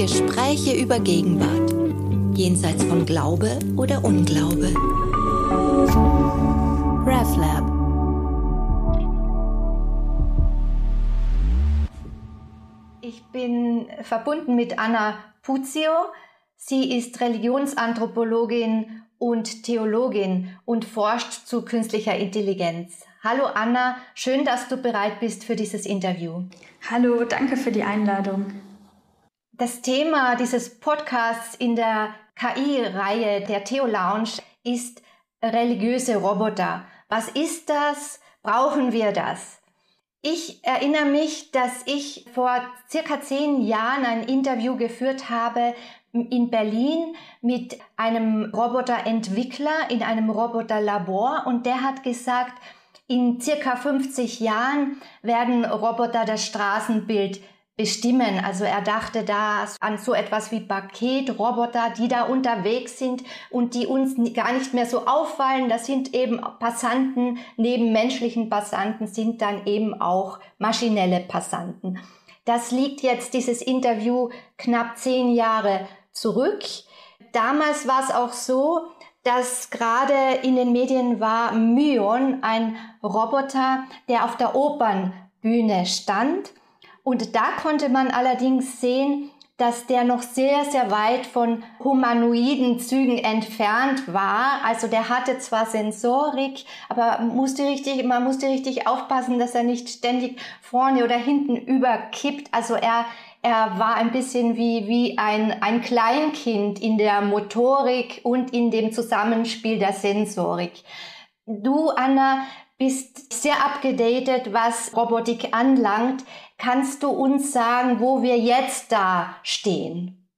Gespräche über Gegenwart. Jenseits von Glaube oder Unglaube. RevLab. Ich bin verbunden mit Anna Puzio. Sie ist Religionsanthropologin und Theologin und forscht zu künstlicher Intelligenz. Hallo Anna, schön, dass du bereit bist für dieses Interview. Hallo, danke für die Einladung. Das Thema dieses Podcasts in der KI-Reihe der Theo Lounge ist religiöse Roboter. Was ist das? Brauchen wir das? Ich erinnere mich, dass ich vor circa zehn Jahren ein Interview geführt habe in Berlin mit einem Roboterentwickler in einem Roboterlabor und der hat gesagt, in circa 50 Jahren werden Roboter das Straßenbild bestimmen. Also er dachte da an so etwas wie Paketroboter, die da unterwegs sind und die uns gar nicht mehr so auffallen. Das sind eben Passanten, neben menschlichen Passanten sind dann eben auch maschinelle Passanten. Das liegt jetzt dieses Interview knapp zehn Jahre zurück. Damals war es auch so, dass gerade in den Medien war Myon, ein Roboter, der auf der Opernbühne stand. Und da konnte man allerdings sehen, dass der noch sehr, sehr weit von humanoiden Zügen entfernt war. Also der hatte zwar Sensorik, aber musste richtig, man musste richtig aufpassen, dass er nicht ständig vorne oder hinten überkippt. Also er, er war ein bisschen wie, wie ein, ein Kleinkind in der Motorik und in dem Zusammenspiel der Sensorik. Du, Anna, bist sehr abgedatet, was Robotik anlangt. Kannst du uns sagen, wo wir jetzt da stehen?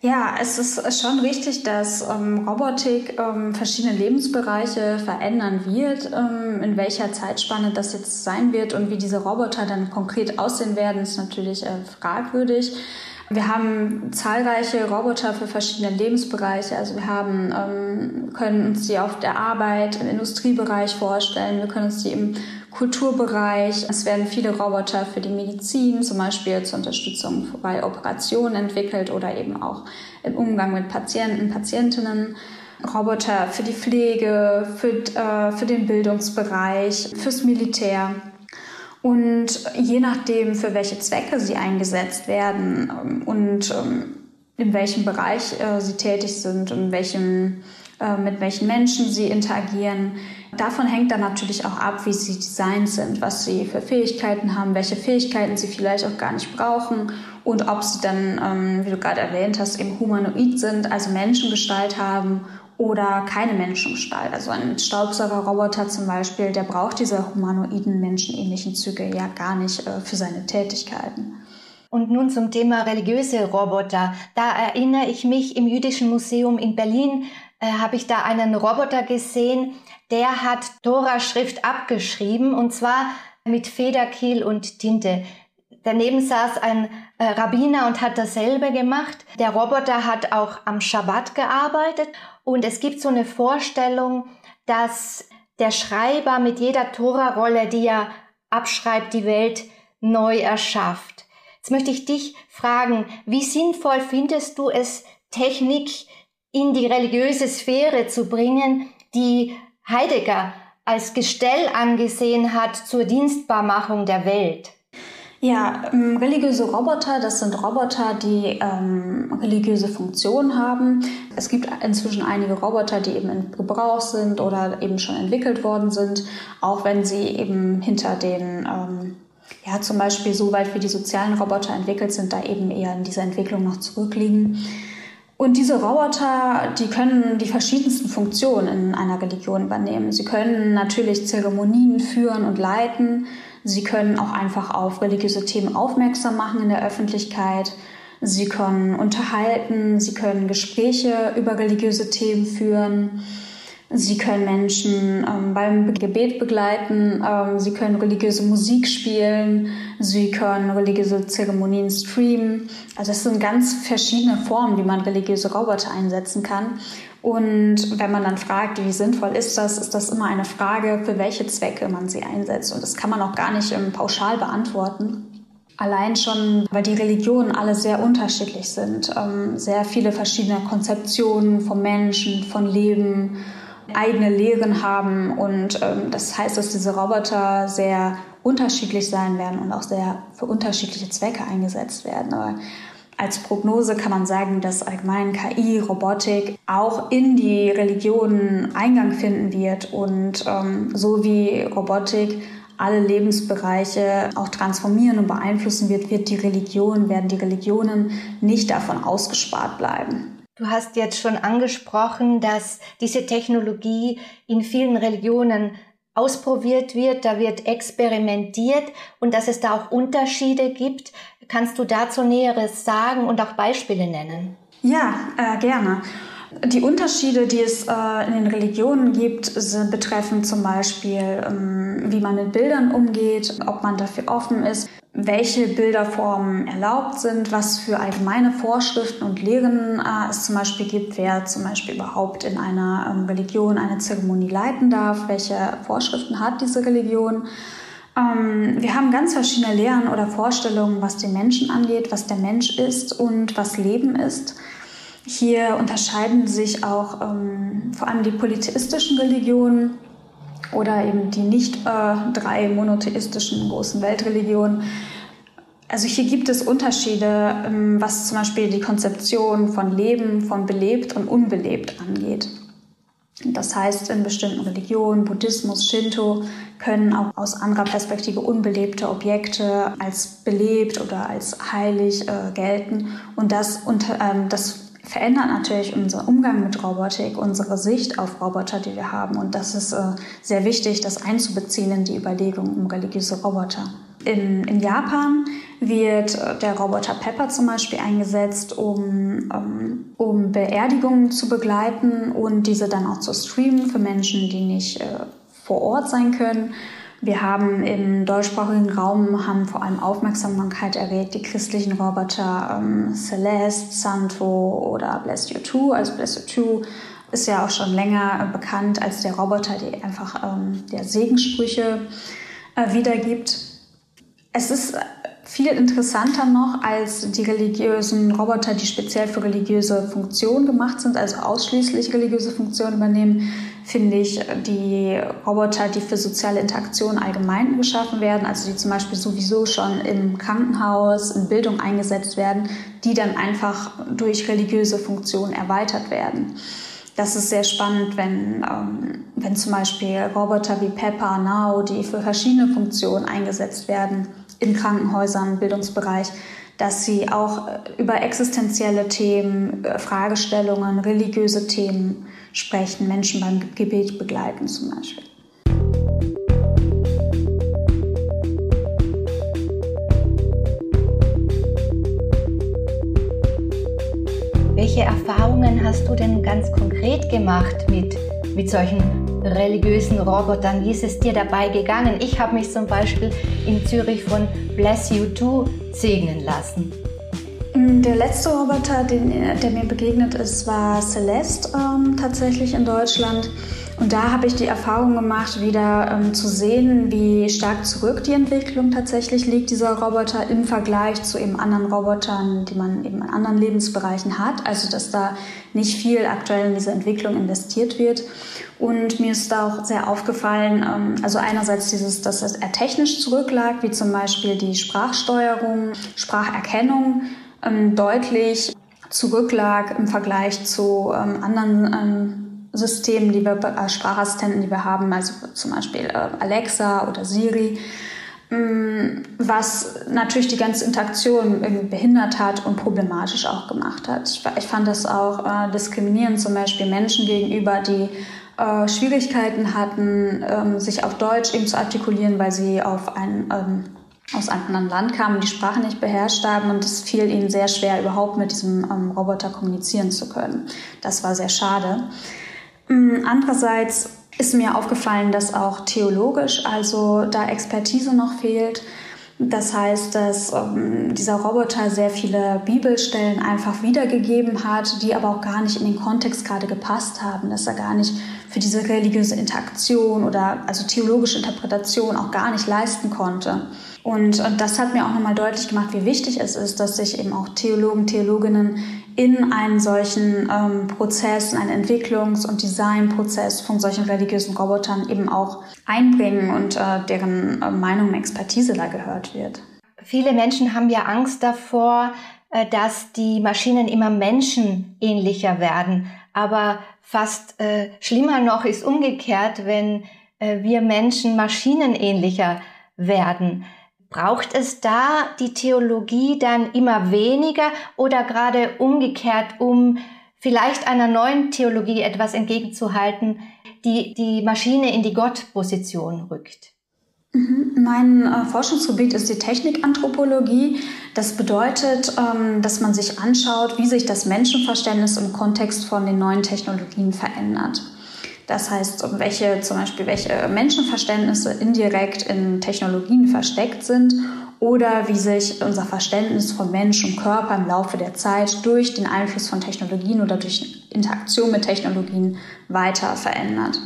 Ja, es ist schon richtig, dass ähm, Robotik ähm, verschiedene Lebensbereiche verändern wird. Ähm, in welcher Zeitspanne das jetzt sein wird und wie diese Roboter dann konkret aussehen werden, ist natürlich äh, fragwürdig. Wir haben zahlreiche Roboter für verschiedene Lebensbereiche. Also wir haben, ähm, können uns die auf der Arbeit, im Industriebereich vorstellen. Wir können uns die im Kulturbereich. Es werden viele Roboter für die Medizin, zum Beispiel zur Unterstützung bei Operationen entwickelt oder eben auch im Umgang mit Patienten, Patientinnen. Roboter für die Pflege, für, äh, für den Bildungsbereich, fürs Militär. Und je nachdem, für welche Zwecke sie eingesetzt werden ähm, und ähm, in welchem Bereich äh, sie tätig sind und welchem, äh, mit welchen Menschen sie interagieren, davon hängt dann natürlich auch ab, wie sie designt sind, was sie für Fähigkeiten haben, welche Fähigkeiten sie vielleicht auch gar nicht brauchen und ob sie dann, ähm, wie du gerade erwähnt hast, eben humanoid sind, also Menschengestalt haben oder keine Menschengestalt. Also ein Staubsaugerroboter zum Beispiel, der braucht diese humanoiden, menschenähnlichen Züge ja gar nicht äh, für seine Tätigkeiten. Und nun zum Thema religiöse Roboter. Da erinnere ich mich, im Jüdischen Museum in Berlin äh, habe ich da einen Roboter gesehen, der hat Tora-Schrift abgeschrieben und zwar mit Federkiel und Tinte. Daneben saß ein äh, Rabbiner und hat dasselbe gemacht. Der Roboter hat auch am Schabbat gearbeitet und es gibt so eine Vorstellung, dass der Schreiber mit jeder Tora-Rolle, die er abschreibt, die Welt neu erschafft. Jetzt möchte ich dich fragen, wie sinnvoll findest du es, Technik in die religiöse Sphäre zu bringen, die Heidegger als Gestell angesehen hat zur Dienstbarmachung der Welt? Ja, ähm, religiöse Roboter, das sind Roboter, die ähm, religiöse Funktionen haben. Es gibt inzwischen einige Roboter, die eben in Gebrauch sind oder eben schon entwickelt worden sind, auch wenn sie eben hinter den, ähm, ja zum Beispiel so weit wie die sozialen Roboter entwickelt sind, da eben eher in dieser Entwicklung noch zurückliegen. Und diese Roboter, die können die verschiedensten Funktionen in einer Religion übernehmen. Sie können natürlich Zeremonien führen und leiten. Sie können auch einfach auf religiöse Themen aufmerksam machen in der Öffentlichkeit. Sie können unterhalten, sie können Gespräche über religiöse Themen führen. Sie können Menschen ähm, beim Gebet begleiten, ähm, sie können religiöse Musik spielen, sie können religiöse Zeremonien streamen. Also es sind ganz verschiedene Formen, wie man religiöse Roboter einsetzen kann. Und wenn man dann fragt, wie sinnvoll ist das, ist das immer eine Frage, für welche Zwecke man sie einsetzt. Und das kann man auch gar nicht ähm, pauschal beantworten. Allein schon, weil die Religionen alle sehr unterschiedlich sind, ähm, sehr viele verschiedene Konzeptionen vom Menschen, von Leben, eigene Lehren haben und ähm, das heißt, dass diese Roboter sehr unterschiedlich sein werden und auch sehr für unterschiedliche Zwecke eingesetzt werden. Aber als Prognose kann man sagen, dass allgemein KI, Robotik auch in die Religionen Eingang finden wird und ähm, so wie Robotik alle Lebensbereiche auch transformieren und beeinflussen wird, wird die Religion, werden die Religionen nicht davon ausgespart bleiben. Du hast jetzt schon angesprochen, dass diese Technologie in vielen Religionen ausprobiert wird, da wird experimentiert und dass es da auch Unterschiede gibt. Kannst du dazu Näheres sagen und auch Beispiele nennen? Ja, äh, gerne. Die Unterschiede, die es äh, in den Religionen gibt, sind, betreffen zum Beispiel, ähm, wie man mit Bildern umgeht, ob man dafür offen ist, welche Bilderformen erlaubt sind, was für allgemeine Vorschriften und Lehren äh, es zum Beispiel gibt, wer zum Beispiel überhaupt in einer ähm, Religion eine Zeremonie leiten darf, welche Vorschriften hat diese Religion. Ähm, wir haben ganz verschiedene Lehren oder Vorstellungen, was den Menschen angeht, was der Mensch ist und was Leben ist. Hier unterscheiden sich auch ähm, vor allem die polytheistischen Religionen oder eben die nicht äh, drei monotheistischen großen Weltreligionen. Also hier gibt es Unterschiede, ähm, was zum Beispiel die Konzeption von Leben, von belebt und unbelebt angeht. Das heißt, in bestimmten Religionen, Buddhismus, Shinto, können auch aus anderer Perspektive unbelebte Objekte als belebt oder als heilig äh, gelten. Und das, unter, ähm, das verändert natürlich unseren Umgang mit Robotik, unsere Sicht auf Roboter, die wir haben. Und das ist äh, sehr wichtig, das einzubeziehen in die Überlegung um religiöse Roboter. In, in Japan wird äh, der Roboter Pepper zum Beispiel eingesetzt, um, um, um Beerdigungen zu begleiten und diese dann auch zu streamen für Menschen, die nicht äh, vor Ort sein können. Wir haben im deutschsprachigen Raum haben vor allem Aufmerksamkeit erregt die christlichen Roboter ähm, Celeste, Santo oder Bless You Too. Also Bless You Too ist ja auch schon länger bekannt als der Roboter, der einfach ähm, der Segenssprüche äh, wiedergibt. Es ist viel interessanter noch als die religiösen Roboter, die speziell für religiöse Funktionen gemacht sind, also ausschließlich religiöse Funktionen übernehmen, finde ich die Roboter, die für soziale Interaktion allgemein geschaffen werden, also die zum Beispiel sowieso schon im Krankenhaus, in Bildung eingesetzt werden, die dann einfach durch religiöse Funktionen erweitert werden. Das ist sehr spannend, wenn, ähm, wenn zum Beispiel Roboter wie Pepper, Now, die für verschiedene Funktionen eingesetzt werden, in Krankenhäusern, Bildungsbereich, dass sie auch äh, über existenzielle Themen, äh, Fragestellungen, religiöse Themen sprechen, Menschen beim Gebet begleiten zum Beispiel. Welche Erfahrungen hast du denn ganz konkret gemacht mit, mit solchen religiösen Robotern? Wie ist es dir dabei gegangen? Ich habe mich zum Beispiel in Zürich von Bless You Too segnen lassen. Mm, der letzte Roboter, den, der mir begegnet ist, war Celeste ähm, tatsächlich in Deutschland. Und da habe ich die Erfahrung gemacht, wieder ähm, zu sehen, wie stark zurück die Entwicklung tatsächlich liegt, dieser Roboter im Vergleich zu eben anderen Robotern, die man eben in anderen Lebensbereichen hat. Also, dass da nicht viel aktuell in diese Entwicklung investiert wird. Und mir ist da auch sehr aufgefallen, ähm, also einerseits dieses, dass er technisch zurücklag, wie zum Beispiel die Sprachsteuerung, Spracherkennung ähm, deutlich zurücklag im Vergleich zu ähm, anderen Systemen, die wir, äh, Sprachassistenten, die wir haben, also zum Beispiel äh, Alexa oder Siri, mm, was natürlich die ganze Interaktion irgendwie behindert hat und problematisch auch gemacht hat. Ich, ich fand das auch äh, diskriminierend, zum Beispiel Menschen gegenüber, die äh, Schwierigkeiten hatten, ähm, sich auf Deutsch eben zu artikulieren, weil sie auf ein, ähm, aus einem anderen Land kamen die Sprache nicht beherrscht haben und es fiel ihnen sehr schwer, überhaupt mit diesem ähm, Roboter kommunizieren zu können. Das war sehr schade. Mm, andererseits ist mir aufgefallen, dass auch theologisch, also da Expertise noch fehlt. Das heißt, dass ähm, dieser Roboter sehr viele Bibelstellen einfach wiedergegeben hat, die aber auch gar nicht in den Kontext gerade gepasst haben, dass er gar nicht für diese religiöse Interaktion oder also theologische Interpretation auch gar nicht leisten konnte. Und, und das hat mir auch nochmal deutlich gemacht, wie wichtig es ist, dass sich eben auch Theologen, Theologinnen in einen solchen ähm, Prozess, in einen Entwicklungs- und Designprozess von solchen religiösen Robotern eben auch einbringen und äh, deren äh, Meinung und Expertise da gehört wird. Viele Menschen haben ja Angst davor, äh, dass die Maschinen immer menschenähnlicher werden. Aber fast äh, schlimmer noch ist umgekehrt, wenn äh, wir Menschen maschinenähnlicher werden. Braucht es da die Theologie dann immer weniger oder gerade umgekehrt, um vielleicht einer neuen Theologie etwas entgegenzuhalten, die die Maschine in die Gottposition rückt? Mhm. Mein äh, Forschungsgebiet ist die Technikanthropologie. Das bedeutet, ähm, dass man sich anschaut, wie sich das Menschenverständnis im Kontext von den neuen Technologien verändert. Das heißt, welche zum Beispiel welche Menschenverständnisse indirekt in Technologien versteckt sind oder wie sich unser Verständnis von Mensch und Körper im Laufe der Zeit durch den Einfluss von Technologien oder durch Interaktion mit Technologien weiter verändert.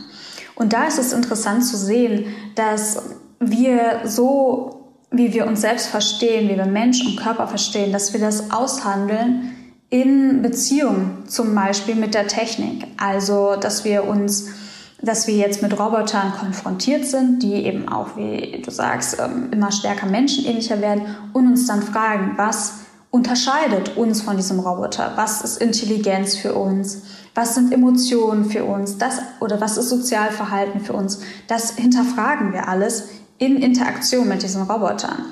Und da ist es interessant zu sehen, dass wir so, wie wir uns selbst verstehen, wie wir Mensch und Körper verstehen, dass wir das aushandeln in Beziehung zum Beispiel mit der Technik. Also, dass wir uns, dass wir jetzt mit Robotern konfrontiert sind, die eben auch, wie du sagst, ähm, immer stärker menschenähnlicher werden und uns dann fragen, was unterscheidet uns von diesem Roboter? Was ist Intelligenz für uns? Was sind Emotionen für uns? Das, oder was ist Sozialverhalten für uns? Das hinterfragen wir alles in Interaktion mit diesen Robotern.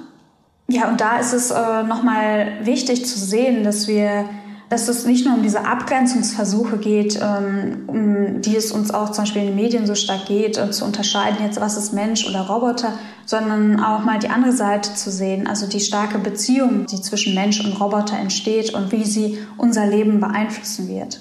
Ja, und da ist es äh, nochmal wichtig zu sehen, dass wir dass es nicht nur um diese Abgrenzungsversuche geht, ähm, um die es uns auch zum Beispiel in den Medien so stark geht, äh, zu unterscheiden jetzt, was ist Mensch oder Roboter, sondern auch mal die andere Seite zu sehen, also die starke Beziehung, die zwischen Mensch und Roboter entsteht und wie sie unser Leben beeinflussen wird.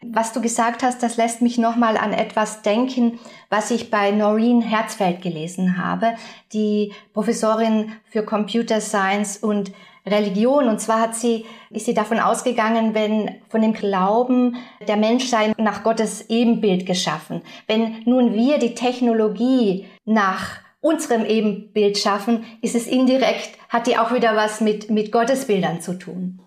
Was du gesagt hast, das lässt mich nochmal an etwas denken, was ich bei Noreen Herzfeld gelesen habe, die Professorin für Computer Science und Religion. Und zwar hat sie, ist sie davon ausgegangen, wenn von dem Glauben, der Mensch sei nach Gottes Ebenbild geschaffen. Wenn nun wir die Technologie nach unserem Ebenbild schaffen, ist es indirekt, hat die auch wieder was mit, mit Gottesbildern zu tun.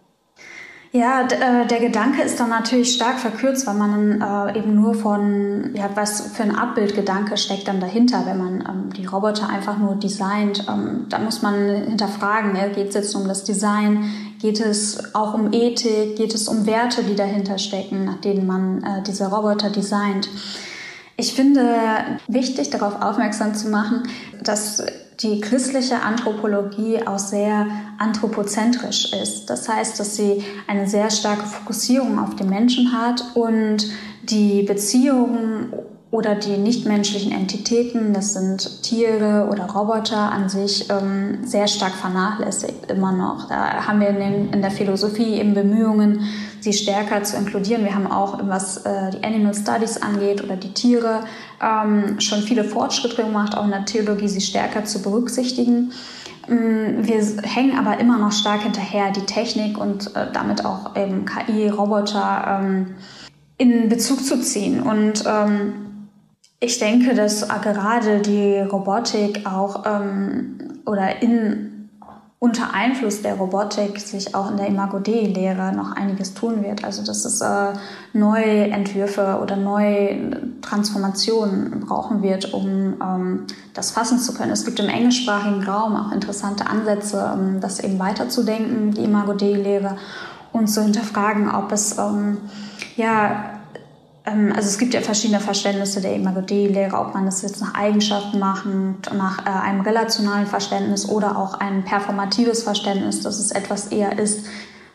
Ja, äh, der Gedanke ist dann natürlich stark verkürzt, weil man äh, eben nur von, ja, was für ein Abbildgedanke steckt dann dahinter, wenn man ähm, die Roboter einfach nur designt. Ähm, da muss man hinterfragen, geht es jetzt um das Design, geht es auch um Ethik, geht es um Werte, die dahinter stecken, nach denen man äh, diese Roboter designt. Ich finde wichtig, darauf aufmerksam zu machen, dass die christliche Anthropologie auch sehr anthropozentrisch ist. Das heißt, dass sie eine sehr starke Fokussierung auf den Menschen hat und die Beziehungen oder die nichtmenschlichen Entitäten, das sind Tiere oder Roboter an sich, ähm, sehr stark vernachlässigt immer noch. Da haben wir in, den, in der Philosophie eben Bemühungen, sie stärker zu inkludieren. Wir haben auch, was äh, die Animal Studies angeht oder die Tiere, ähm, schon viele Fortschritte gemacht, auch in der Theologie sie stärker zu berücksichtigen. Ähm, wir hängen aber immer noch stark hinterher, die Technik und äh, damit auch eben KI, Roboter ähm, in Bezug zu ziehen. Und ähm, ich denke, dass gerade die Robotik auch ähm, oder in unter Einfluss der Robotik sich auch in der Imago Dei-Lehre noch einiges tun wird. Also dass es äh, neue Entwürfe oder neue Transformationen brauchen wird, um ähm, das fassen zu können. Es gibt im englischsprachigen Raum auch interessante Ansätze, um das eben weiterzudenken, die Imago Dei-Lehre, und zu hinterfragen, ob es ähm, ja ähm, also es gibt ja verschiedene Verständnisse der Imago-Dei-Lehre, ob man das jetzt nach Eigenschaften macht, nach äh, einem relationalen Verständnis oder auch ein performatives Verständnis, dass es etwas eher ist,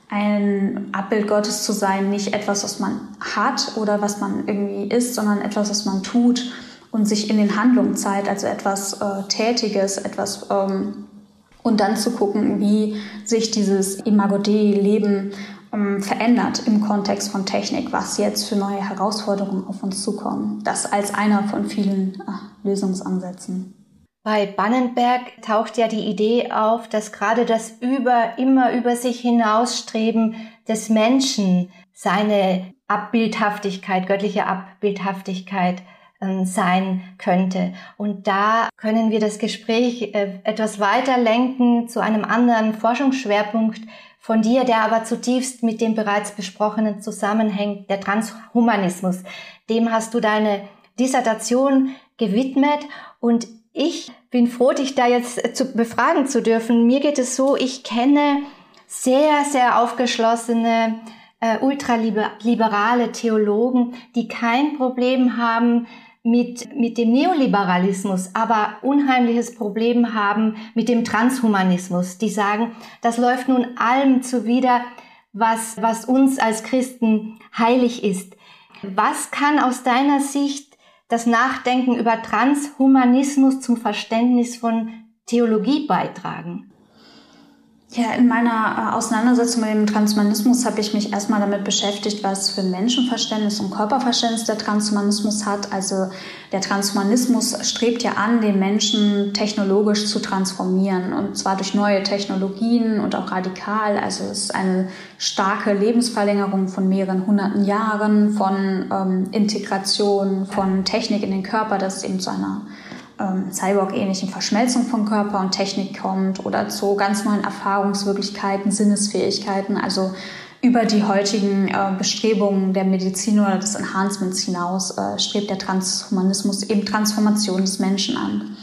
ein Abbild Gottes zu sein, nicht etwas, was man hat oder was man irgendwie ist, sondern etwas, was man tut und sich in den Handlungen zeigt, also etwas äh, Tätiges, etwas ähm, und dann zu gucken, wie sich dieses Imago Dei-Leben ähm, verändert im Kontext von Technik, was jetzt für neue Herausforderungen auf uns zukommen. Das als einer von vielen äh, Lösungsansätzen. Bei Bannenberg taucht ja die Idee auf, dass gerade das über, immer über sich hinausstreben des Menschen seine Abbildhaftigkeit, göttliche Abbildhaftigkeit äh, sein könnte. Und da können wir das Gespräch äh, etwas weiter lenken zu einem anderen Forschungsschwerpunkt von dir, der aber zutiefst mit dem bereits besprochenen zusammenhängt, der Transhumanismus. Dem hast du deine Dissertation gewidmet und ich bin froh, dich da jetzt zu befragen zu dürfen. Mir geht es so, ich kenne sehr, sehr aufgeschlossene, äh, ultraliberale Theologen, die kein Problem haben mit, mit dem Neoliberalismus, aber unheimliches Problem haben mit dem Transhumanismus. Die sagen, das läuft nun allem zuwider, was, was uns als Christen heilig ist. Was kann aus deiner Sicht das Nachdenken über Transhumanismus zum Verständnis von Theologie beitragen? Ja, in meiner äh, Auseinandersetzung mit dem Transhumanismus habe ich mich erstmal damit beschäftigt, was für Menschenverständnis und Körperverständnis der Transhumanismus hat. Also der Transhumanismus strebt ja an, den Menschen technologisch zu transformieren und zwar durch neue Technologien und auch radikal. Also es ist eine starke Lebensverlängerung von mehreren hunderten Jahren, von ähm, Integration von Technik in den Körper, das eben zu einer ähm, Cyborg-ähnlichen Verschmelzung von Körper und Technik kommt oder zu ganz neuen Erfahrungswirklichkeiten, Sinnesfähigkeiten, also über die heutigen äh, Bestrebungen der Medizin oder des Enhancements hinaus äh, strebt der Transhumanismus eben Transformation des Menschen an.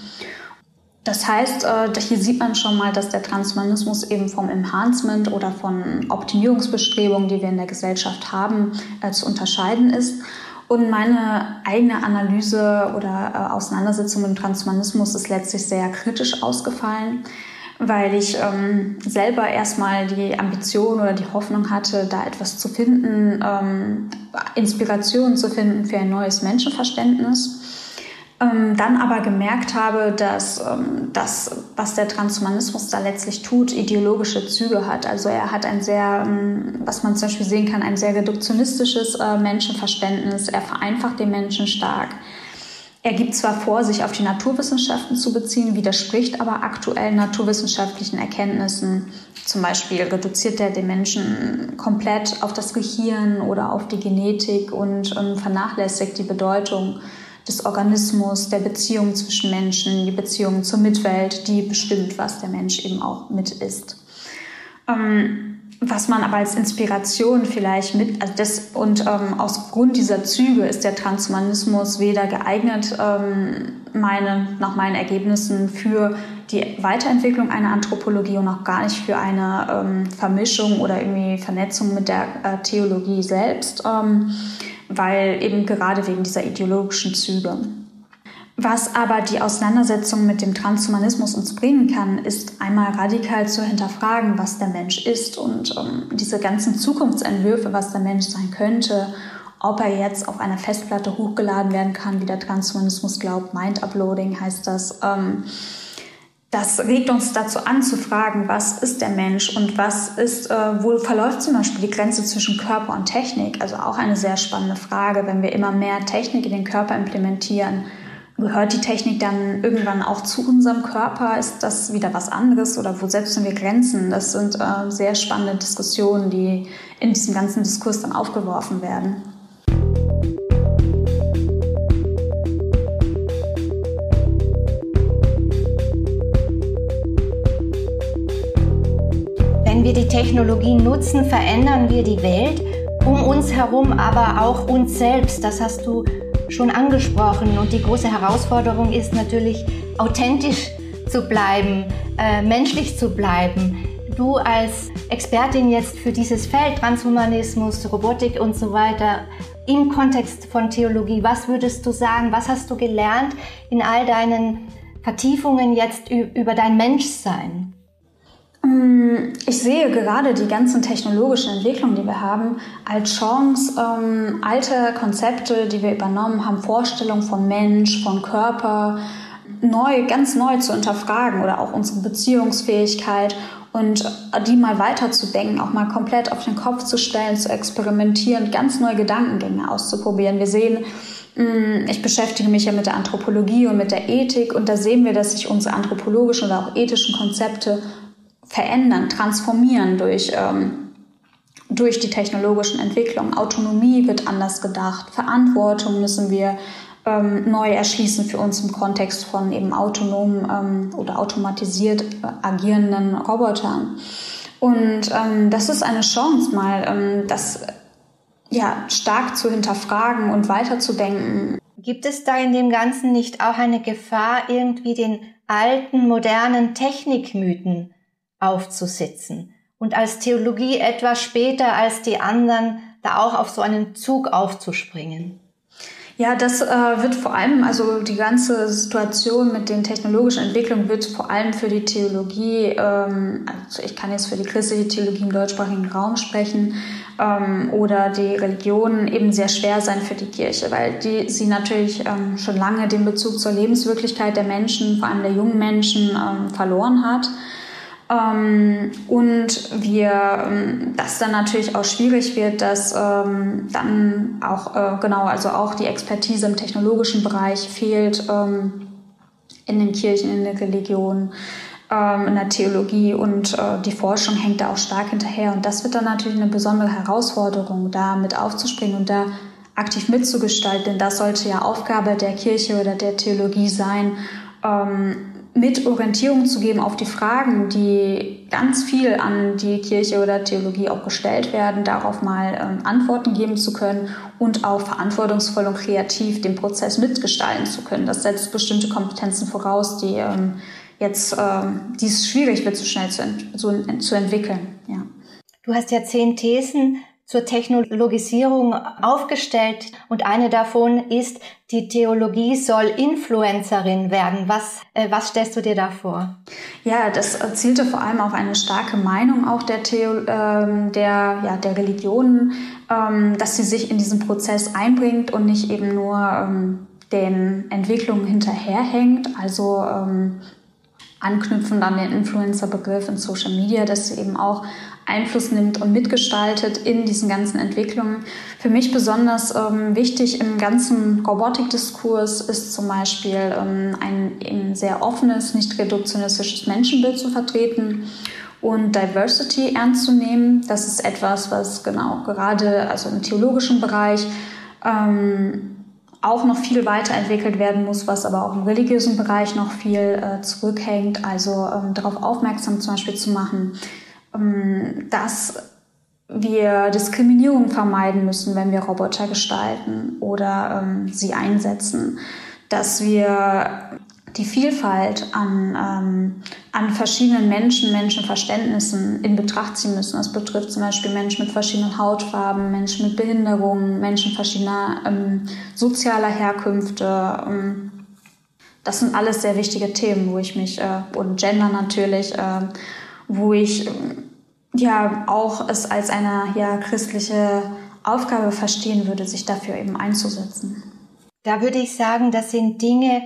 Das heißt, äh, hier sieht man schon mal, dass der Transhumanismus eben vom Enhancement oder von Optimierungsbestrebungen, die wir in der Gesellschaft haben, äh, zu unterscheiden ist. Und meine eigene Analyse oder äh, Auseinandersetzung mit dem Transhumanismus ist letztlich sehr kritisch ausgefallen, weil ich ähm, selber erstmal die Ambition oder die Hoffnung hatte, da etwas zu finden, ähm, Inspiration zu finden für ein neues Menschenverständnis ähm, dann aber gemerkt habe, dass ähm, das, was der Transhumanismus da letztlich tut, ideologische Züge hat. Also er hat ein sehr, ähm, was man zum Beispiel sehen kann, ein sehr reduktionistisches äh, Menschenverständnis. Er vereinfacht den Menschen stark. Er gibt zwar vor, sich auf die Naturwissenschaften zu beziehen, widerspricht aber aktuellen naturwissenschaftlichen Erkenntnissen. Zum Beispiel reduziert er den Menschen komplett auf das Gehirn oder auf die Genetik und ähm, vernachlässigt die Bedeutung des Organismus, der Beziehung zwischen Menschen, die Beziehung zur Mitwelt, die bestimmt, was der Mensch eben auch mit ist. Ähm, was man aber als Inspiration vielleicht mit, also das, und ähm, aus Grund dieser Züge ist der Transhumanismus weder geeignet, ähm, meine, nach meinen Ergebnissen, für die Weiterentwicklung einer Anthropologie und auch gar nicht für eine ähm, Vermischung oder irgendwie Vernetzung mit der äh, Theologie selbst. Ähm, weil eben gerade wegen dieser ideologischen Züge. Was aber die Auseinandersetzung mit dem Transhumanismus uns bringen kann, ist einmal radikal zu hinterfragen, was der Mensch ist und ähm, diese ganzen Zukunftsentwürfe, was der Mensch sein könnte, ob er jetzt auf einer Festplatte hochgeladen werden kann, wie der Transhumanismus glaubt, Mind-Uploading heißt das. Ähm, das regt uns dazu an zu fragen, was ist der Mensch und was ist, äh, wo verläuft zum Beispiel die Grenze zwischen Körper und Technik? Also auch eine sehr spannende Frage, wenn wir immer mehr Technik in den Körper implementieren. Gehört die Technik dann irgendwann auch zu unserem Körper? Ist das wieder was anderes oder wo setzen wir Grenzen? Das sind äh, sehr spannende Diskussionen, die in diesem ganzen Diskurs dann aufgeworfen werden. Wenn wir die Technologie nutzen, verändern wir die Welt um uns herum, aber auch uns selbst. Das hast du schon angesprochen. Und die große Herausforderung ist natürlich, authentisch zu bleiben, äh, menschlich zu bleiben. Du als Expertin jetzt für dieses Feld, Transhumanismus, Robotik und so weiter, im Kontext von Theologie, was würdest du sagen, was hast du gelernt in all deinen Vertiefungen jetzt über dein Menschsein? Mm, ich sehe gerade die ganzen technologischen Entwicklungen, die wir haben, als Chance, ähm, alte Konzepte, die wir übernommen haben, Vorstellungen von Mensch, von Körper, neu, ganz neu zu hinterfragen oder auch unsere Beziehungsfähigkeit und die mal weiterzudenken, auch mal komplett auf den Kopf zu stellen, zu experimentieren, ganz neue Gedankengänge auszuprobieren. Wir sehen, Mm, ich beschäftige mich ja mit der Anthropologie und mit der Ethik und da sehen wir, dass sich unsere anthropologischen oder auch ethischen Konzepte verändern, transformieren durch, ähm, durch die technologischen Entwicklungen. Autonomie wird anders gedacht, Verantwortung müssen wir ähm, neu erschließen für uns im Kontext von eben autonom ähm, oder automatisiert agierenden Robotern. Und ähm, das ist eine Chance, mal ähm, das ja, stark zu hinterfragen und weiterzudenken. Gibt es da in dem Ganzen nicht auch eine Gefahr, irgendwie den alten, modernen Technikmythen aufzusitzen und als Theologie etwas später als die anderen da auch auf so einen Zug aufzuspringen? Ja, das äh, wird vor allem, also die ganze Situation mit den technologischen Entwicklungen wird vor allem für die Theologie, ähm, also ich kann jetzt für die christliche Theologie im deutschsprachigen Raum sprechen, ähm, oder die Religion eben sehr schwer sein für die Kirche, weil die, sie natürlich ähm, schon lange den Bezug zur Lebenswirklichkeit der Menschen, vor allem der jungen Menschen, ähm, verloren hat. Ähm, und wir, ähm, das dann natürlich auch schwierig wird, dass ähm, dann auch, äh, genau, also auch die Expertise im technologischen Bereich fehlt in den Kirchen, in der Religion ähm, in der Theologie und äh, die Forschung hängt da auch stark hinterher. Und das wird dann natürlich eine besondere Herausforderung, da mit aufzuspringen und da aktiv mitzugestalten. Denn das sollte ja Aufgabe der Kirche oder der Theologie sein, ähm, mit Orientierung zu geben auf die Fragen, die ganz viel an die Kirche oder Theologie auch gestellt werden, darauf mal ähm, Antworten geben zu können und auch verantwortungsvoll und kreativ den Prozess mitgestalten zu können. Das setzt bestimmte Kompetenzen voraus, die ähm, jetzt, ähm, die es schwierig wird, so schnell zu, so, zu entwickeln. Ja. Du hast ja zehn Thesen zur Technologisierung aufgestellt und eine davon ist, die Theologie soll Influencerin werden. Was, äh, was stellst du dir da vor? Ja, das zielte vor allem auf eine starke Meinung auch der, Theo, ähm, der, ja, der Religionen, ähm, dass sie sich in diesen Prozess einbringt und nicht eben nur ähm, den Entwicklungen hinterherhängt. Also ähm, anknüpfend an den Influencer-Begriff in Social Media, dass sie eben auch Einfluss nimmt und mitgestaltet in diesen ganzen Entwicklungen. Für mich besonders ähm, wichtig im ganzen Robotikdiskurs ist zum Beispiel ähm, ein, sehr offenes, nicht reduktionistisches Menschenbild zu vertreten und Diversity ernst zu nehmen. Das ist etwas, was genau gerade also im theologischen Bereich ähm, auch noch viel weiterentwickelt werden muss, was aber auch im religiösen Bereich noch viel äh, zurückhängt. Also ähm, darauf aufmerksam zum Beispiel zu machen, ähm, dass wir Diskriminierung vermeiden müssen, wenn wir Roboter gestalten oder ähm, sie einsetzen, dass wir die Vielfalt an, ähm, an verschiedenen Menschen, Menschenverständnissen in Betracht ziehen müssen. Das betrifft zum Beispiel Menschen mit verschiedenen Hautfarben, Menschen mit Behinderungen, Menschen verschiedener ähm, sozialer Herkünfte. Ähm, das sind alles sehr wichtige Themen, wo ich mich, äh, und Gender natürlich, äh, wo ich äh, ja auch es als eine ja, christliche Aufgabe verstehen würde, sich dafür eben einzusetzen. Da würde ich sagen, das sind Dinge,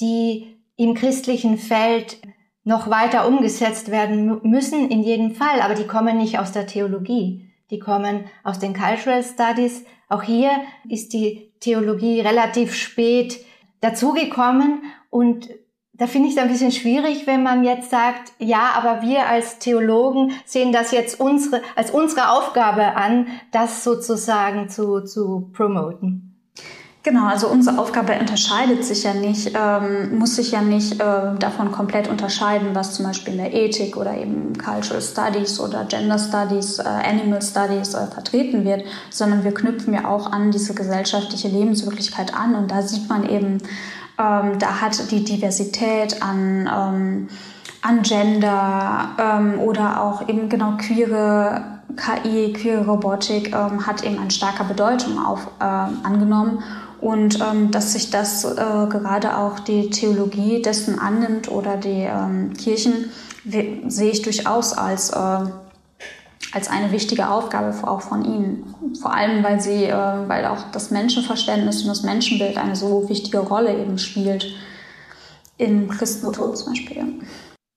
die im christlichen Feld noch weiter umgesetzt werden müssen, in jedem Fall, aber die kommen nicht aus der Theologie. Die kommen aus den Cultural Studies. Auch hier ist die Theologie relativ spät dazugekommen und da finde ich es ein bisschen schwierig, wenn man jetzt sagt, ja, aber wir als Theologen sehen das jetzt unsere, als unsere Aufgabe an, das sozusagen zu, zu promoten. Genau, also unsere Aufgabe unterscheidet sich ja nicht, ähm, muss sich ja nicht äh, davon komplett unterscheiden, was zum Beispiel in der Ethik oder eben Cultural Studies oder Gender Studies, äh, Animal Studies äh, vertreten wird, sondern wir knüpfen ja auch an diese gesellschaftliche Lebenswirklichkeit an. Und da sieht man eben, ähm, da hat die Diversität an, ähm, an Gender ähm, oder auch eben genau queere KI, queere Robotik ähm, hat eben eine starke Bedeutung auf, äh, angenommen und ähm, dass sich das äh, gerade auch die Theologie dessen annimmt oder die ähm, Kirchen, sehe ich durchaus als, äh, als eine wichtige Aufgabe auch von ihnen. Vor allem, weil sie, äh, weil auch das Menschenverständnis und das Menschenbild eine so wichtige Rolle eben spielt im Christentum zum Beispiel.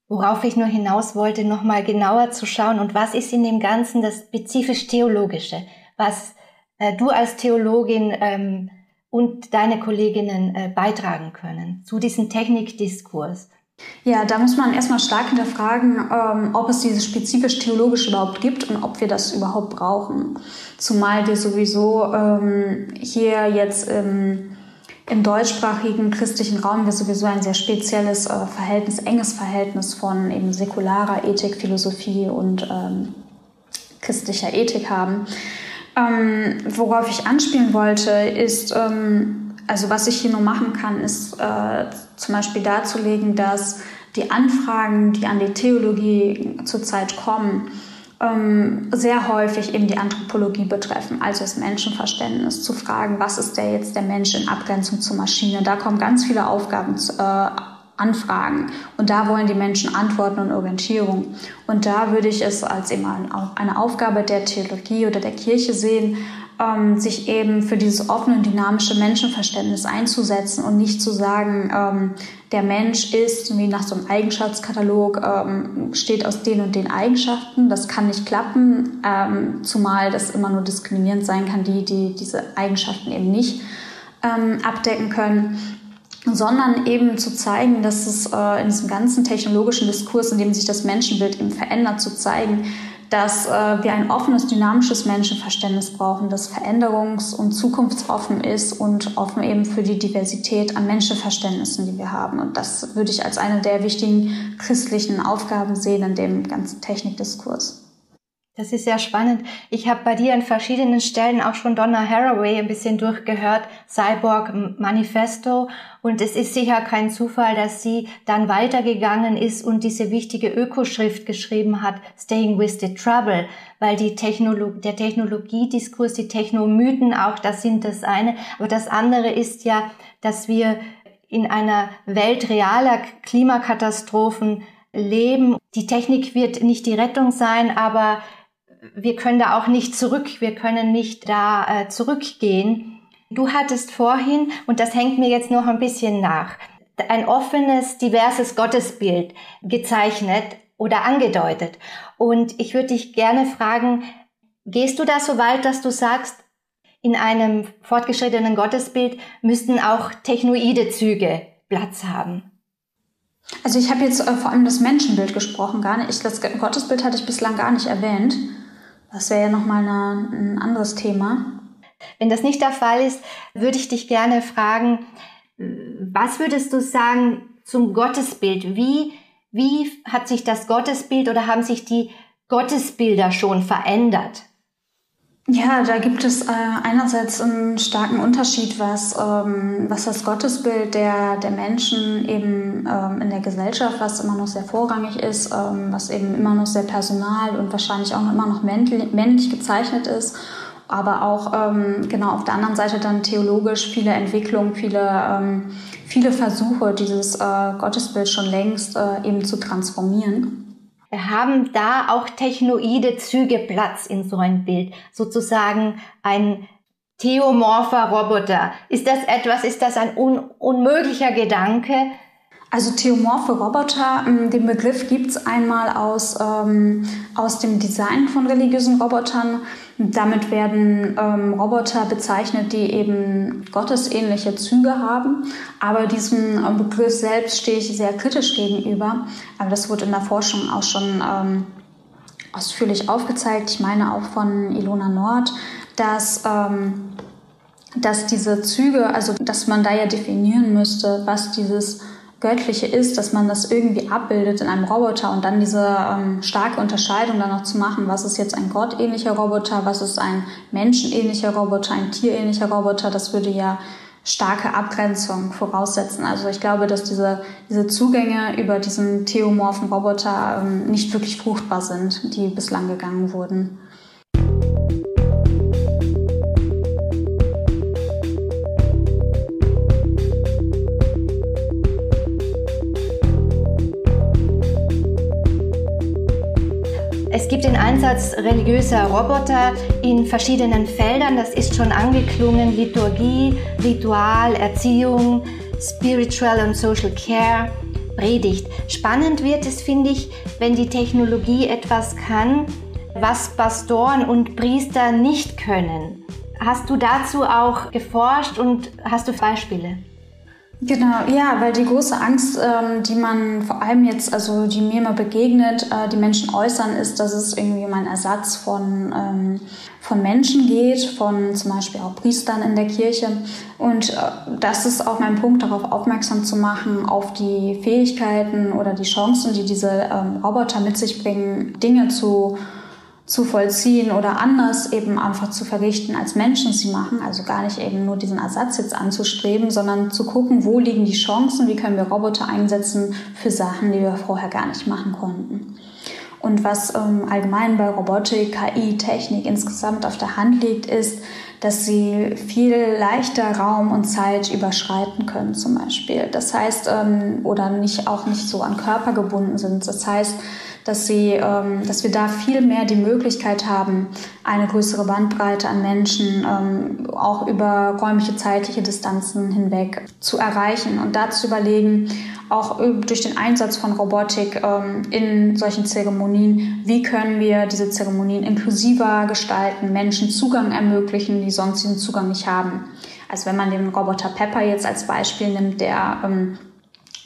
Worauf ich nur hinaus wollte, nochmal genauer zu schauen und was ist in dem Ganzen das spezifisch Theologische, was äh, du als Theologin ähm, und deine Kolleginnen äh, beitragen können zu diesem Technikdiskurs? Ja, da muss man erstmal stark hinterfragen, ähm, ob es dieses spezifisch theologisch überhaupt gibt und ob wir das überhaupt brauchen. Zumal wir sowieso ähm, hier jetzt im, im deutschsprachigen christlichen Raum wir sowieso ein sehr spezielles äh, Verhältnis, enges Verhältnis von eben säkularer Ethik, Philosophie und ähm, christlicher Ethik haben. Ähm, worauf ich anspielen wollte, ist, ähm, also was ich hier nur machen kann, ist äh, zum Beispiel darzulegen, dass die Anfragen, die an die Theologie zurzeit kommen, ähm, sehr häufig eben die Anthropologie betreffen, also das Menschenverständnis, zu fragen, was ist der jetzt der Mensch in Abgrenzung zur Maschine. Da kommen ganz viele Aufgaben äh, Anfragen. Und da wollen die Menschen Antworten und Orientierung. Und da würde ich es als immer eine Aufgabe der Theologie oder der Kirche sehen, ähm, sich eben für dieses offene, dynamische Menschenverständnis einzusetzen und nicht zu sagen, ähm, der Mensch ist, wie nach so einem Eigenschaftskatalog, ähm, steht aus den und den Eigenschaften. Das kann nicht klappen, ähm, zumal das immer nur diskriminierend sein kann, die, die diese Eigenschaften eben nicht ähm, abdecken können sondern eben zu zeigen, dass es äh, in diesem ganzen technologischen Diskurs, in dem sich das Menschenbild eben verändert, zu zeigen, dass äh, wir ein offenes, dynamisches Menschenverständnis brauchen, das veränderungs- und zukunftsoffen ist und offen eben für die Diversität an Menschenverständnissen, die wir haben. Und das würde ich als eine der wichtigen christlichen Aufgaben sehen in dem ganzen Technikdiskurs. Das ist sehr spannend. Ich habe bei dir an verschiedenen Stellen auch schon Donna Haraway ein bisschen durchgehört, Cyborg Manifesto. Und es ist sicher kein Zufall, dass sie dann weitergegangen ist und diese wichtige Ökoschrift geschrieben hat, Staying with the Trouble, weil die Technolo der Technologiediskurs, die Technomythen auch, das sind das eine. Aber das andere ist ja, dass wir in einer Welt realer Klimakatastrophen leben. Die Technik wird nicht die Rettung sein, aber wir können da auch nicht zurück, wir können nicht da äh, zurückgehen. Du hattest vorhin, und das hängt mir jetzt noch ein bisschen nach, ein offenes, diverses Gottesbild gezeichnet oder angedeutet. Und ich würde dich gerne fragen, gehst du da so weit, dass du sagst, in einem fortgeschrittenen Gottesbild müssten auch technoide Züge Platz haben? Also ich habe jetzt äh, vor allem das Menschenbild gesprochen, gar nicht. Das Gottesbild hatte ich bislang gar nicht erwähnt. Das wäre ja nochmal ein anderes Thema. Wenn das nicht der Fall ist, würde ich dich gerne fragen, was würdest du sagen zum Gottesbild? Wie, wie hat sich das Gottesbild oder haben sich die Gottesbilder schon verändert? Ja, da gibt es äh, einerseits einen starken Unterschied, was, ähm, was das Gottesbild der, der Menschen eben ähm, in der Gesellschaft, was immer noch sehr vorrangig ist, ähm, was eben immer noch sehr personal und wahrscheinlich auch immer noch männlich, gezeichnet ist, aber auch ähm, genau auf der anderen Seite dann theologisch viele Entwicklungen, viele, ähm, viele Versuche, dieses äh, Gottesbild schon längst äh, eben zu transformieren haben da auch technoide Züge Platz in so ein Bild, sozusagen ein theomorpher Roboter. Ist das etwas, ist das ein un unmöglicher Gedanke? Also theomorphe Roboter, ähm, den Begriff gibt es einmal aus, ähm, aus dem Design von religiösen Robotern. Damit werden ähm, Roboter bezeichnet, die eben gottesähnliche Züge haben. Aber diesem äh, Begriff selbst stehe ich sehr kritisch gegenüber. Aber das wurde in der Forschung auch schon ähm, ausführlich aufgezeigt. Ich meine auch von Ilona Nord, dass ähm, dass diese Züge, also dass man da ja definieren müsste, was dieses Göttliche ist, dass man das irgendwie abbildet in einem Roboter und dann diese ähm, starke Unterscheidung dann noch zu machen, was ist jetzt ein gottähnlicher Roboter, was ist ein menschenähnlicher Roboter, ein tierähnlicher Roboter, das würde ja starke Abgrenzung voraussetzen. Also ich glaube, dass diese, diese Zugänge über diesen theomorphen Roboter ähm, nicht wirklich fruchtbar sind, die bislang gegangen wurden. Es gibt den Einsatz religiöser Roboter in verschiedenen Feldern. Das ist schon angeklungen. Liturgie, Ritual, Erziehung, Spiritual und Social Care, Predigt. Spannend wird es, finde ich, wenn die Technologie etwas kann, was Pastoren und Priester nicht können. Hast du dazu auch geforscht und hast du Beispiele? Genau, ja, weil die große Angst, ähm, die man vor allem jetzt, also die mir immer begegnet, äh, die Menschen äußern, ist, dass es irgendwie um einen Ersatz von, ähm, von Menschen geht, von zum Beispiel auch Priestern in der Kirche. Und äh, das ist auch mein Punkt, darauf aufmerksam zu machen, auf die Fähigkeiten oder die Chancen, die diese ähm, Roboter mit sich bringen, Dinge zu zu vollziehen oder anders eben einfach zu verrichten, als Menschen sie machen. Also gar nicht eben nur diesen Ersatz jetzt anzustreben, sondern zu gucken, wo liegen die Chancen, wie können wir Roboter einsetzen für Sachen, die wir vorher gar nicht machen konnten. Und was ähm, allgemein bei Robotik, KI, Technik insgesamt auf der Hand liegt, ist, dass sie viel leichter Raum und Zeit überschreiten können, zum Beispiel. Das heißt, ähm, oder nicht auch nicht so an Körper gebunden sind. Das heißt, dass, sie, ähm, dass wir da viel mehr die Möglichkeit haben, eine größere Bandbreite an Menschen ähm, auch über räumliche, zeitliche Distanzen hinweg zu erreichen und da zu überlegen, auch durch den Einsatz von Robotik ähm, in solchen Zeremonien, wie können wir diese Zeremonien inklusiver gestalten, Menschen Zugang ermöglichen, die sonst diesen Zugang nicht haben. Also wenn man den Roboter Pepper jetzt als Beispiel nimmt, der ähm,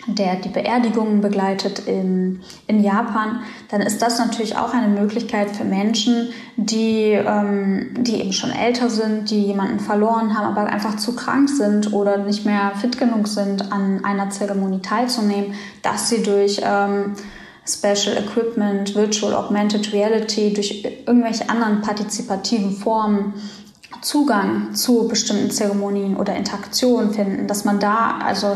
der die Beerdigungen begleitet in, in Japan, dann ist das natürlich auch eine Möglichkeit für Menschen, die, ähm, die eben schon älter sind, die jemanden verloren haben, aber einfach zu krank sind oder nicht mehr fit genug sind, an einer Zeremonie teilzunehmen, dass sie durch ähm, Special Equipment, Virtual Augmented Reality, durch irgendwelche anderen partizipativen Formen Zugang zu bestimmten Zeremonien oder Interaktionen finden, dass man da, also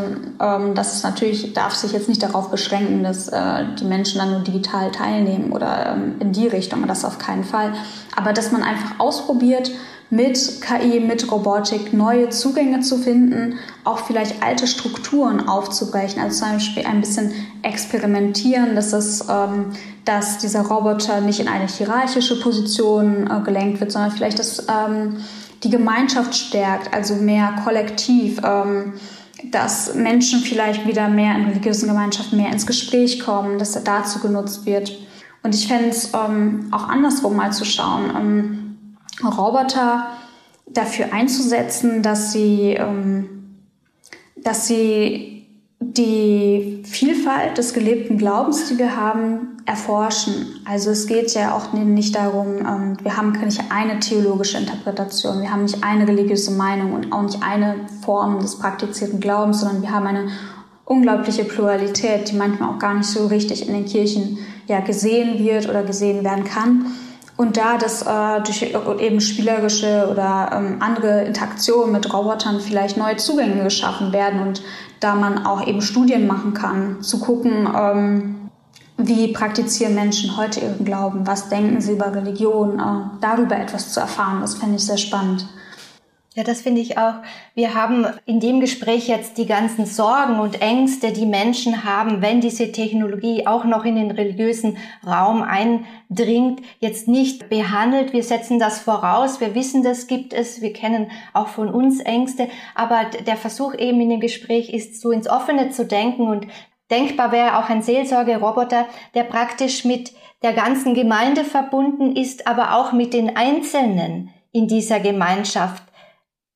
ähm, das ist natürlich, darf sich jetzt nicht darauf beschränken, dass äh, die Menschen dann nur digital teilnehmen oder ähm, in die Richtung, das auf keinen Fall. Aber dass man einfach ausprobiert, mit KI, mit Robotik neue Zugänge zu finden, auch vielleicht alte Strukturen aufzubrechen, also zum Beispiel ein bisschen experimentieren, dass es ähm, dass dieser Roboter nicht in eine hierarchische Position äh, gelenkt wird, sondern vielleicht, dass ähm, die Gemeinschaft stärkt, also mehr kollektiv, ähm, dass Menschen vielleicht wieder mehr in religiösen Gemeinschaften mehr ins Gespräch kommen, dass er dazu genutzt wird. Und ich fände es ähm, auch andersrum mal zu schauen, ähm, Roboter dafür einzusetzen, dass sie, ähm, dass sie die Vielfalt des gelebten Glaubens, die wir haben, erforschen. Also es geht ja auch nicht darum, ähm, wir haben nicht eine theologische Interpretation, wir haben nicht eine religiöse Meinung und auch nicht eine Form des praktizierten Glaubens, sondern wir haben eine unglaubliche Pluralität, die manchmal auch gar nicht so richtig in den Kirchen ja gesehen wird oder gesehen werden kann. Und da das äh, durch eben spielerische oder ähm, andere Interaktionen mit Robotern vielleicht neue Zugänge geschaffen werden und da man auch eben Studien machen kann, zu gucken, ähm, wie praktizieren Menschen heute ihren Glauben, was denken sie über Religion, äh, darüber etwas zu erfahren, das fände ich sehr spannend. Ja, das finde ich auch. Wir haben in dem Gespräch jetzt die ganzen Sorgen und Ängste, die Menschen haben, wenn diese Technologie auch noch in den religiösen Raum eindringt, jetzt nicht behandelt. Wir setzen das voraus. Wir wissen, das gibt es. Wir kennen auch von uns Ängste. Aber der Versuch eben in dem Gespräch ist, so ins Offene zu denken und denkbar wäre auch ein Seelsorgeroboter, der praktisch mit der ganzen Gemeinde verbunden ist, aber auch mit den Einzelnen in dieser Gemeinschaft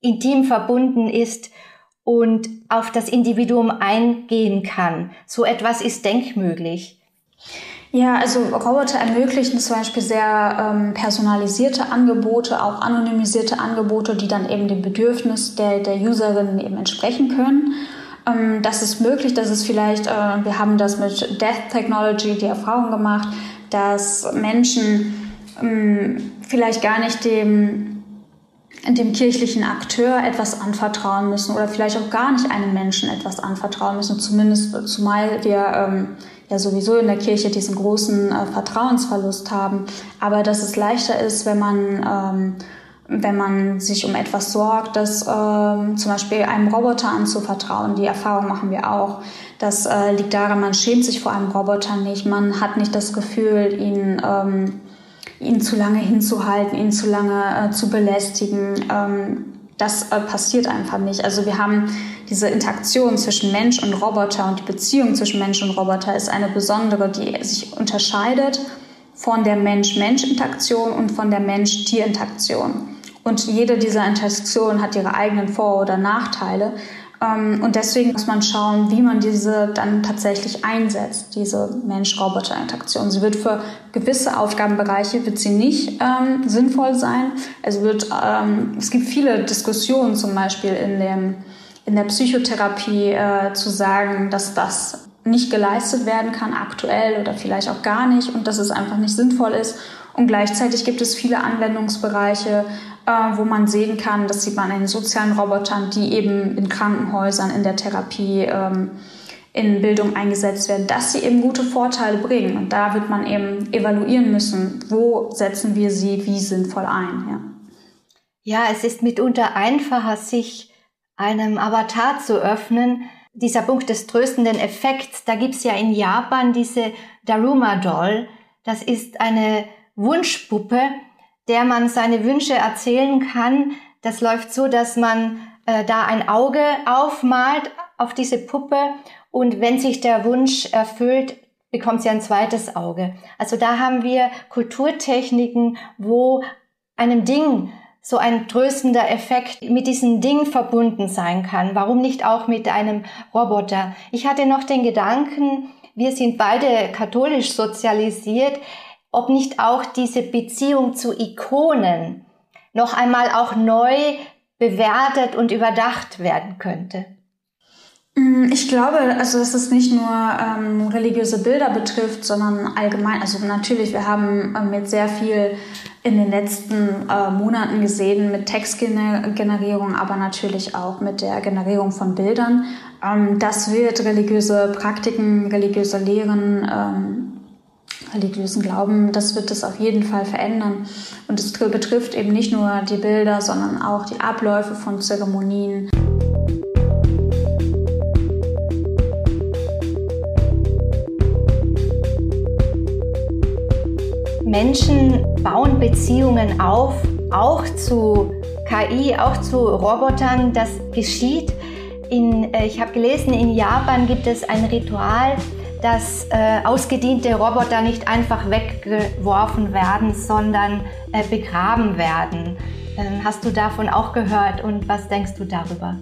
intim verbunden ist und auf das Individuum eingehen kann. So etwas ist denkmöglich. Ja, also Roboter ermöglichen zum Beispiel sehr ähm, personalisierte Angebote, auch anonymisierte Angebote, die dann eben dem Bedürfnis der, der Userin eben entsprechen können. Ähm, das ist möglich, dass es vielleicht, äh, wir haben das mit Death Technology die Erfahrung gemacht, dass Menschen ähm, vielleicht gar nicht dem dem kirchlichen Akteur etwas anvertrauen müssen oder vielleicht auch gar nicht einem Menschen etwas anvertrauen müssen, zumindest zumal wir ähm, ja sowieso in der Kirche diesen großen äh, Vertrauensverlust haben. Aber dass es leichter ist, wenn man ähm, wenn man sich um etwas sorgt, das ähm, zum Beispiel einem Roboter anzuvertrauen. Die Erfahrung machen wir auch. Das äh, liegt daran, man schämt sich vor einem Roboter nicht. Man hat nicht das Gefühl, ihn ähm, ihn zu lange hinzuhalten, ihn zu lange äh, zu belästigen. Ähm, das äh, passiert einfach nicht. Also wir haben diese Interaktion zwischen Mensch und Roboter und die Beziehung zwischen Mensch und Roboter ist eine besondere, die sich unterscheidet von der Mensch-Mensch-Interaktion und von der Mensch-Tier-Interaktion. Und jede dieser Interaktionen hat ihre eigenen Vor- oder Nachteile. Ähm, und deswegen muss man schauen, wie man diese dann tatsächlich einsetzt, diese Mensch-Roboter-Interaktion. Sie wird für gewisse Aufgabenbereiche wird sie nicht ähm, sinnvoll sein. Also wird, ähm, es gibt viele Diskussionen zum Beispiel in, dem, in der Psychotherapie äh, zu sagen, dass das nicht geleistet werden kann aktuell oder vielleicht auch gar nicht und dass es einfach nicht sinnvoll ist. Und gleichzeitig gibt es viele Anwendungsbereiche, äh, wo man sehen kann, das sieht man in den sozialen Robotern, die eben in Krankenhäusern, in der Therapie, ähm, in Bildung eingesetzt werden, dass sie eben gute Vorteile bringen. Und da wird man eben evaluieren müssen, wo setzen wir sie wie sinnvoll ein. Ja, ja es ist mitunter einfacher, sich einem Avatar zu öffnen, dieser Punkt des tröstenden Effekts, da gibt's ja in Japan diese Daruma Doll. Das ist eine Wunschpuppe, der man seine Wünsche erzählen kann. Das läuft so, dass man äh, da ein Auge aufmalt auf diese Puppe und wenn sich der Wunsch erfüllt, bekommt sie ein zweites Auge. Also da haben wir Kulturtechniken, wo einem Ding so ein tröstender Effekt mit diesem Ding verbunden sein kann. Warum nicht auch mit einem Roboter? Ich hatte noch den Gedanken, wir sind beide katholisch sozialisiert, ob nicht auch diese Beziehung zu Ikonen noch einmal auch neu bewertet und überdacht werden könnte. Mm, ich glaube, also dass es nicht nur ähm, religiöse Bilder betrifft, sondern allgemein. Also natürlich, wir haben ähm, jetzt sehr viel in den letzten äh, Monaten gesehen mit Textgenerierung, aber natürlich auch mit der Generierung von Bildern. Ähm, das wird religiöse Praktiken, religiöse Lehren, ähm, religiösen Glauben, das wird es auf jeden Fall verändern. Und es betrifft eben nicht nur die Bilder, sondern auch die Abläufe von Zeremonien. Menschen bauen Beziehungen auf, auch zu KI, auch zu Robotern. Das geschieht. In, äh, ich habe gelesen, in Japan gibt es ein Ritual, dass äh, ausgediente Roboter nicht einfach weggeworfen werden, sondern äh, begraben werden. Ähm, hast du davon auch gehört und was denkst du darüber?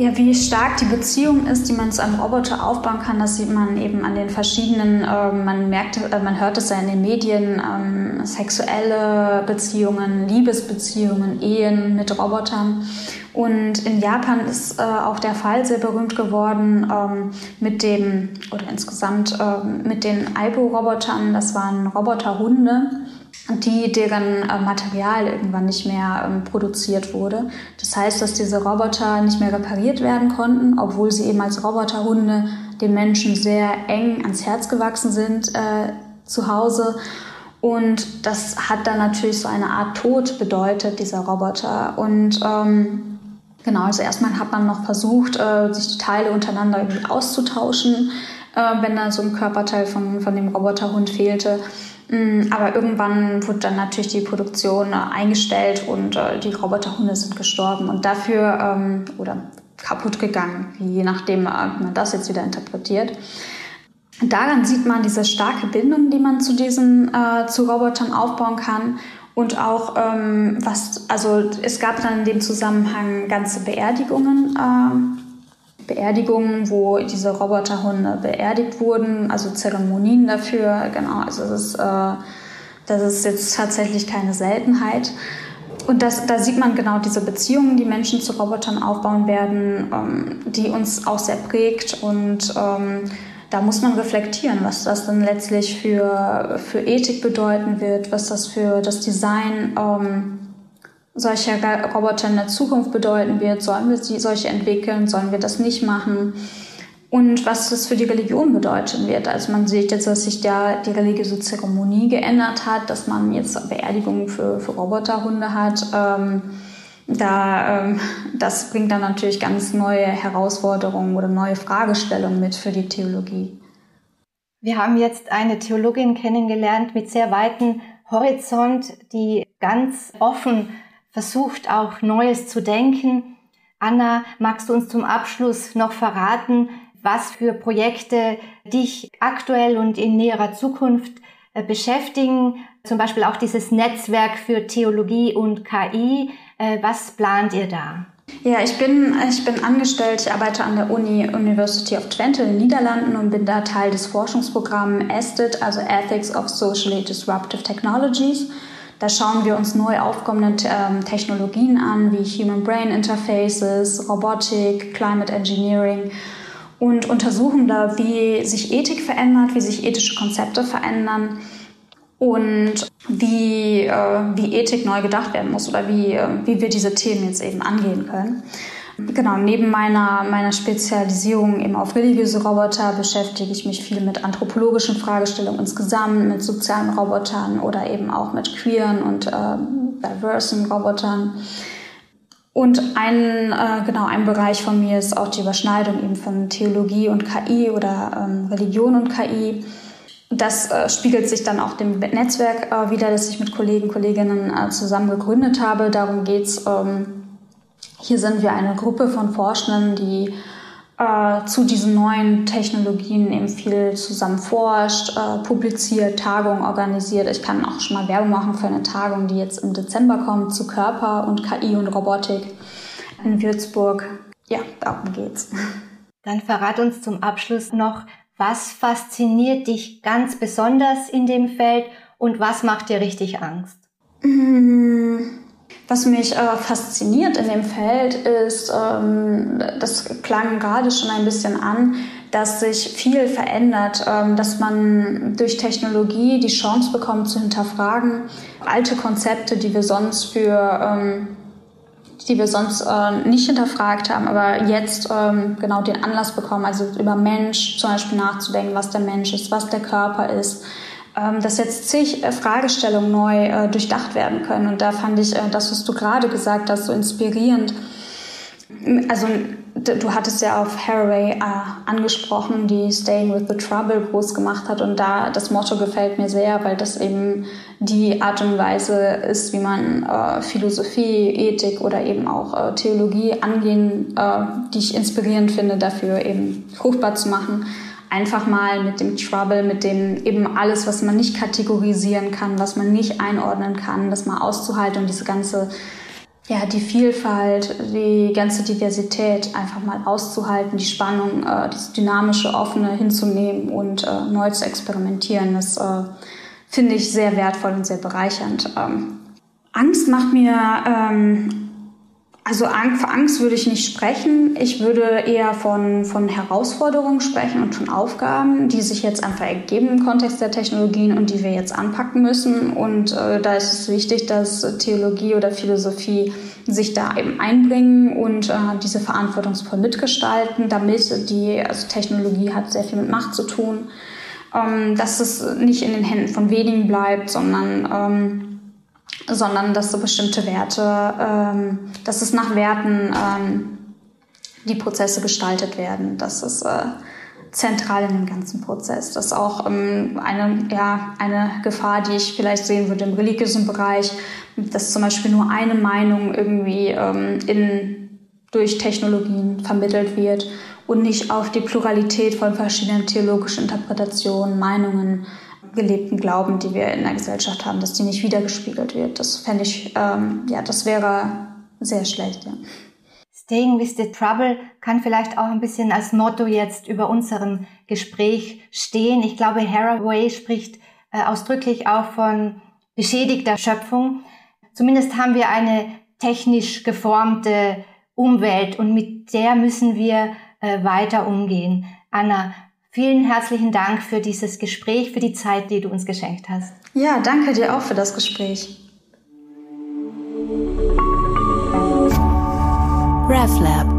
Ja, wie stark die Beziehung ist, die man zu einem Roboter aufbauen kann, das sieht man eben an den verschiedenen, äh, man merkt, äh, man hört es ja in den Medien, ähm, sexuelle Beziehungen, Liebesbeziehungen, Ehen mit Robotern. Und in Japan ist äh, auch der Fall sehr berühmt geworden ähm, mit dem, oder insgesamt äh, mit den Aibo-Robotern, das waren Roboterhunde die deren äh, Material irgendwann nicht mehr ähm, produziert wurde. Das heißt, dass diese Roboter nicht mehr repariert werden konnten, obwohl sie eben als Roboterhunde den Menschen sehr eng ans Herz gewachsen sind äh, zu Hause. Und das hat dann natürlich so eine Art Tod bedeutet, dieser Roboter. Und ähm, genau, also erstmal hat man noch versucht, äh, sich die Teile untereinander irgendwie auszutauschen, äh, wenn da so ein Körperteil von, von dem Roboterhund fehlte. Mm, aber irgendwann wurde dann natürlich die Produktion äh, eingestellt und äh, die Roboterhunde sind gestorben und dafür ähm, oder kaputt gegangen, je nachdem äh, man das jetzt wieder interpretiert. Daran sieht man diese starke Bindung, die man zu diesen zu Robotern aufbauen kann und auch ähm, was also es gab dann in dem Zusammenhang ganze Beerdigungen. Äh, Beerdigungen, wo diese Roboterhunde beerdigt wurden, also Zeremonien dafür, genau, also das ist, äh, das ist jetzt tatsächlich keine Seltenheit. Und das, da sieht man genau diese Beziehungen, die Menschen zu Robotern aufbauen werden, ähm, die uns auch sehr prägt. Und ähm, da muss man reflektieren, was das dann letztlich für, für Ethik bedeuten wird, was das für das Design ähm, solcher Roboter in der Zukunft bedeuten wird. Sollen wir sie, solche entwickeln? Sollen wir das nicht machen? Und was das für die Religion bedeuten wird. Also man sieht jetzt, dass sich da die religiöse Zeremonie geändert hat, dass man jetzt Beerdigungen für, für Roboterhunde hat. Ähm, da, ähm, das bringt dann natürlich ganz neue Herausforderungen oder neue Fragestellungen mit für die Theologie. Wir haben jetzt eine Theologin kennengelernt mit sehr weiten Horizont, die ganz offen versucht auch Neues zu denken. Anna, magst du uns zum Abschluss noch verraten, was für Projekte dich aktuell und in näherer Zukunft äh, beschäftigen? zum Beispiel auch dieses Netzwerk für Theologie und KI. Äh, was plant ihr da? Ja, ich bin, ich bin angestellt, ich arbeite an der Uni University of Twente in den Niederlanden und bin da Teil des Forschungsprogramms ESTIT, also Ethics of Socially Disruptive Technologies. Da schauen wir uns neu aufkommende ähm, Technologien an, wie Human Brain Interfaces, Robotik, Climate Engineering und untersuchen da, wie sich Ethik verändert, wie sich ethische Konzepte verändern und wie, äh, wie Ethik neu gedacht werden muss oder wie, äh, wie wir diese Themen jetzt eben angehen können. Genau, neben meiner, meiner Spezialisierung eben auf religiöse Roboter beschäftige ich mich viel mit anthropologischen Fragestellungen insgesamt, mit sozialen Robotern oder eben auch mit queeren und äh, diversen Robotern. Und ein, äh, genau, ein Bereich von mir ist auch die Überschneidung eben von Theologie und KI oder ähm, Religion und KI. Das äh, spiegelt sich dann auch dem Netzwerk äh, wieder, das ich mit Kollegen, Kolleginnen äh, zusammen gegründet habe. Darum geht's. Ähm, hier sind wir eine Gruppe von Forschenden, die äh, zu diesen neuen Technologien eben viel zusammen forscht, äh, publiziert, Tagungen organisiert. Ich kann auch schon mal Werbung machen für eine Tagung, die jetzt im Dezember kommt zu Körper und KI und Robotik in Würzburg. Ja, darum geht's. Dann verrat uns zum Abschluss noch, was fasziniert dich ganz besonders in dem Feld und was macht dir richtig Angst? Mm, was mich äh, fasziniert in dem Feld ist, ähm, das klang gerade schon ein bisschen an, dass sich viel verändert, ähm, dass man durch Technologie die Chance bekommt zu hinterfragen, alte Konzepte, die wir sonst für ähm, die wir sonst äh, nicht hinterfragt haben, aber jetzt ähm, genau den Anlass bekommen, also über Mensch zum Beispiel nachzudenken, was der Mensch ist, was der Körper ist, dass jetzt zig äh, Fragestellungen neu äh, durchdacht werden können. Und da fand ich äh, das, was du gerade gesagt hast, so inspirierend. Also du hattest ja auf Haraway angesprochen, die Staying with the Trouble groß gemacht hat. Und da das Motto gefällt mir sehr, weil das eben die Art und Weise ist, wie man Philosophie, Ethik oder eben auch Theologie angehen, die ich inspirierend finde, dafür eben fruchtbar zu machen. Einfach mal mit dem Trouble, mit dem eben alles, was man nicht kategorisieren kann, was man nicht einordnen kann, das mal auszuhalten und diese ganze ja, die Vielfalt, die ganze Diversität einfach mal auszuhalten, die Spannung, äh, dieses dynamische, offene hinzunehmen und äh, neu zu experimentieren, das äh, finde ich sehr wertvoll und sehr bereichernd. Ähm, Angst macht mir ähm, also für Angst würde ich nicht sprechen. Ich würde eher von, von Herausforderungen sprechen und von Aufgaben, die sich jetzt einfach ergeben im Kontext der Technologien und die wir jetzt anpacken müssen. Und äh, da ist es wichtig, dass Theologie oder Philosophie sich da eben einbringen und äh, diese verantwortungsvoll mitgestalten, damit die, also Technologie hat sehr viel mit Macht zu tun, ähm, dass es nicht in den Händen von wenigen bleibt, sondern ähm, sondern dass so bestimmte Werte, ähm, dass es nach Werten ähm, die Prozesse gestaltet werden. Das ist äh, zentral in dem ganzen Prozess. Das ist auch ähm, eine, ja, eine Gefahr, die ich vielleicht sehen würde im religiösen Bereich, dass zum Beispiel nur eine Meinung irgendwie ähm, in, durch Technologien vermittelt wird und nicht auf die Pluralität von verschiedenen theologischen Interpretationen, Meinungen gelebten Glauben, die wir in der Gesellschaft haben, dass die nicht wiedergespiegelt wird. Das fände ich, ähm, ja, das wäre sehr schlecht. Ja. Staying with the Trouble kann vielleicht auch ein bisschen als Motto jetzt über unserem Gespräch stehen. Ich glaube, Haraway spricht äh, ausdrücklich auch von beschädigter Schöpfung. Zumindest haben wir eine technisch geformte Umwelt und mit der müssen wir äh, weiter umgehen. Anna, Vielen herzlichen Dank für dieses Gespräch, für die Zeit, die du uns geschenkt hast. Ja, danke dir auch für das Gespräch. RefLab